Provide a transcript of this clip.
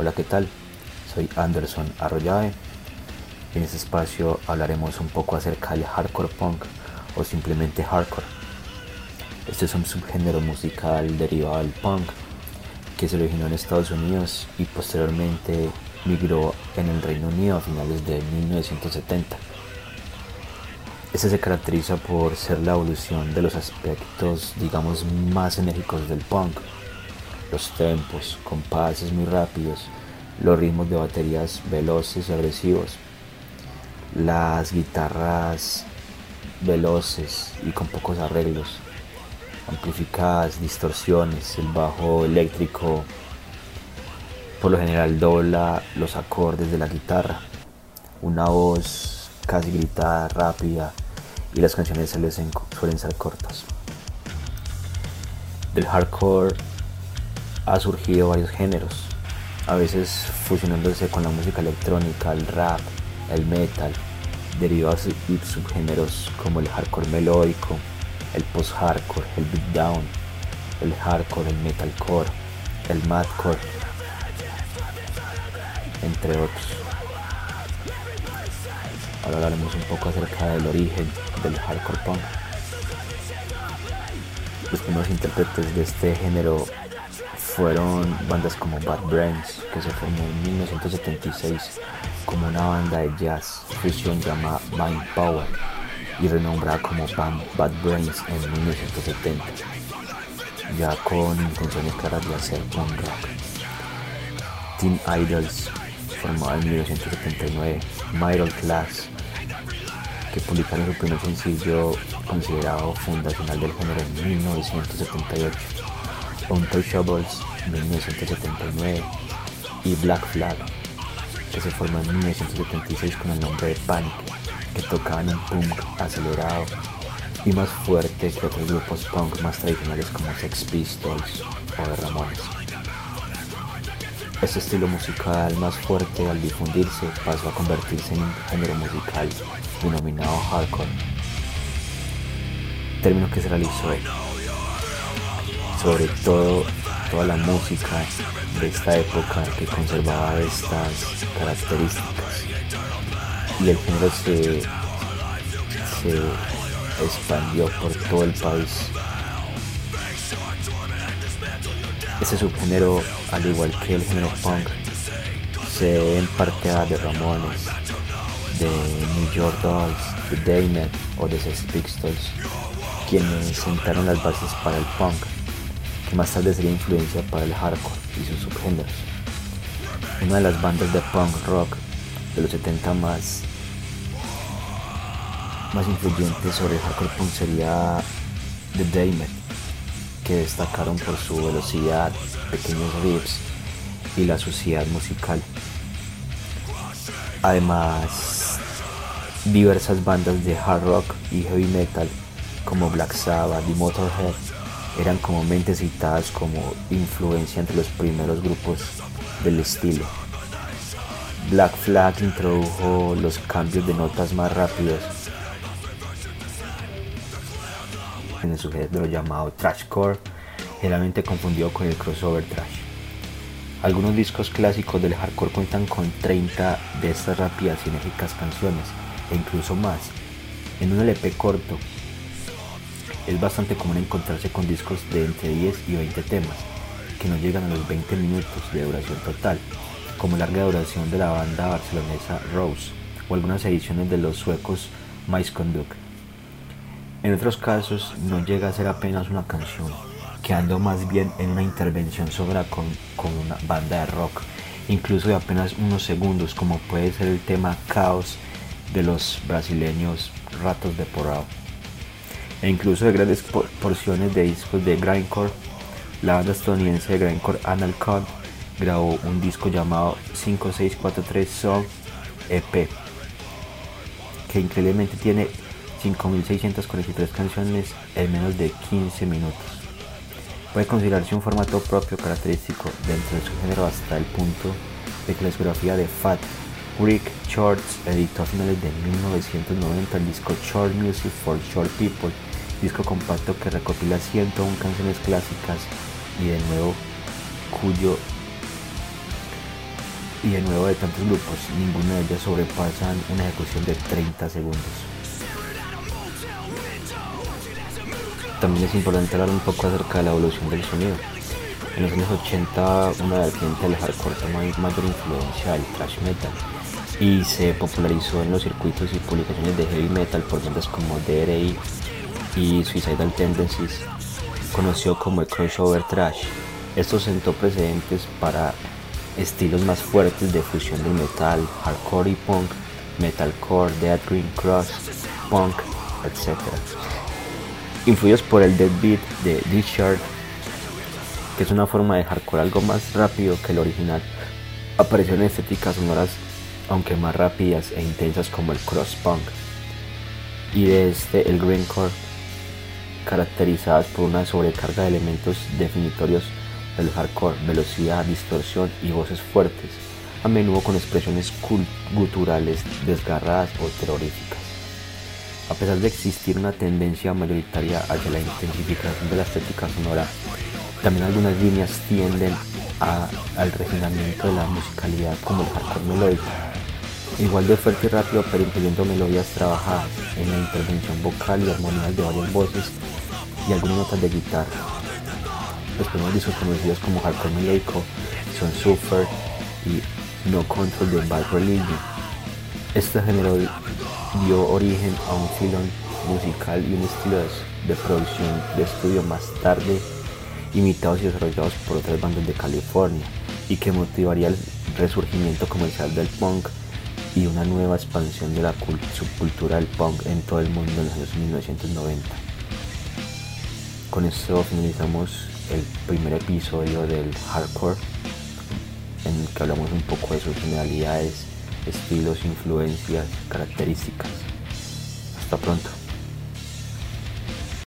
Hola, ¿qué tal? Soy Anderson Arroyave. En este espacio hablaremos un poco acerca del hardcore punk o simplemente hardcore. Este es un subgénero musical derivado del punk que se originó en Estados Unidos y posteriormente migró en el Reino Unido a finales de 1970. Este se caracteriza por ser la evolución de los aspectos, digamos, más enérgicos del punk. Los tempos, compases muy rápidos, los ritmos de baterías veloces y agresivos, las guitarras veloces y con pocos arreglos, amplificadas, distorsiones, el bajo eléctrico por lo general dobla los acordes de la guitarra, una voz casi gritada, rápida y las canciones suelen ser cortas. Del hardcore ha surgido varios géneros, a veces fusionándose con la música electrónica, el rap, el metal, derivados y subgéneros como el hardcore melódico, el post-hardcore, el beatdown, el hardcore, el metalcore, el madcore, entre otros. Ahora hablaremos un poco acerca del origen del hardcore punk. Los primeros intérpretes de este género fueron bandas como Bad Brains, que se formó en 1976 como una banda de jazz fusión llamada Mind Power y renombrada como Bad Brains en 1970, ya con intenciones claras de hacer punk rock. Teen Idols, formado en 1979, Middle Class, que publicaron su primer sencillo considerado fundacional del género en 1978, Untouchables 1979 y Black Flag, que se formó en 1976 con el nombre de Panic, que tocaban un punk acelerado y más fuerte que otros grupos punk más tradicionales como Sex Pistols o The Ramones. Este estilo musical más fuerte al difundirse pasó a convertirse en un género musical denominado hardcore, término que se realizó sobre todo toda la música de esta época que conservaba estas características y el género se, se expandió por todo el país. Ese subgénero, al igual que el género punk, se debe en The Ramones, de New York Dolls, de Daynet o de Sex Pistols, quienes sentaron las bases para el punk, más tarde sería influencia para el hardcore y sus subgéneros. Una de las bandas de punk rock de los 70 más, más influyentes sobre el hardcore punk sería The Daymet, que destacaron por su velocidad, pequeños riffs y la suciedad musical. Además, diversas bandas de hard rock y heavy metal como Black Sabbath y Motorhead eran comúnmente citadas como influencia entre los primeros grupos del estilo. Black Flag introdujo los cambios de notas más rápidos en el sujeto llamado trashcore, generalmente confundido con el crossover trash. Algunos discos clásicos del hardcore cuentan con 30 de estas rápidas y enérgicas canciones, e incluso más. En un LP corto, es bastante común encontrarse con discos de entre 10 y 20 temas, que no llegan a los 20 minutos de duración total, como larga duración de la banda barcelonesa Rose, o algunas ediciones de los suecos Conduct. En otros casos no llega a ser apenas una canción, quedando más bien en una intervención sobra con, con una banda de rock, incluso de apenas unos segundos, como puede ser el tema Caos de los brasileños Ratos de Porao. E incluso de grandes porciones de discos de grindcore, la banda estadounidense de grindcore Anal Cod grabó un disco llamado 5643 Song EP, que increíblemente tiene 5.643 canciones en menos de 15 minutos. Puede considerarse un formato propio característico dentro de su género hasta el punto de que la discografía de Fat Rick Shorts editó a finales de 1990 el disco Short Music for Short People, disco compacto que recopila 101 canciones clásicas y de nuevo cuyo y de nuevo de tantos grupos, ninguna de ellas sobrepasan una ejecución de 30 segundos. También es importante hablar un poco acerca de la evolución del sonido. En los años 80 una vertiente del hardcore tomó mayor influencia del thrash metal y se popularizó en los circuitos y publicaciones de heavy metal por bandas como DRI y Suicidal Tendencies, conocido como el crossover thrash. Esto sentó precedentes para estilos más fuertes de fusión del metal, hardcore y punk, metalcore, death green cross, punk, etc. Influidos por el deadbeat de Richard, que es una forma de hardcore algo más rápido que el original, aparecieron estéticas sonoras aunque más rápidas e intensas como el cross punk y de este el greencore caracterizadas por una sobrecarga de elementos definitorios del hardcore, velocidad, distorsión y voces fuertes, a menudo con expresiones guturales desgarradas o terroríficas. A pesar de existir una tendencia mayoritaria hacia la intensificación de la estética sonora, también algunas líneas tienden al refinamiento de la musicalidad como el hardcore melódico, igual de fuerte y rápido pero incluyendo melodías trabajadas en la intervención vocal y armonías de varias voces y algunas notas de guitarra. Los primeros discos conocidos como hardcore melódico son Suffer y No Control de Bad Religion. Este género dio origen a un filón musical y un estilo de producción de estudio más tarde imitados y desarrollados por otras bandas de California y que motivaría el resurgimiento comercial del punk y una nueva expansión de la subcultura del punk en todo el mundo en los años 1990. Con esto finalizamos el primer episodio del hardcore en el que hablamos un poco de sus generalidades, estilos, influencias, características. Hasta pronto.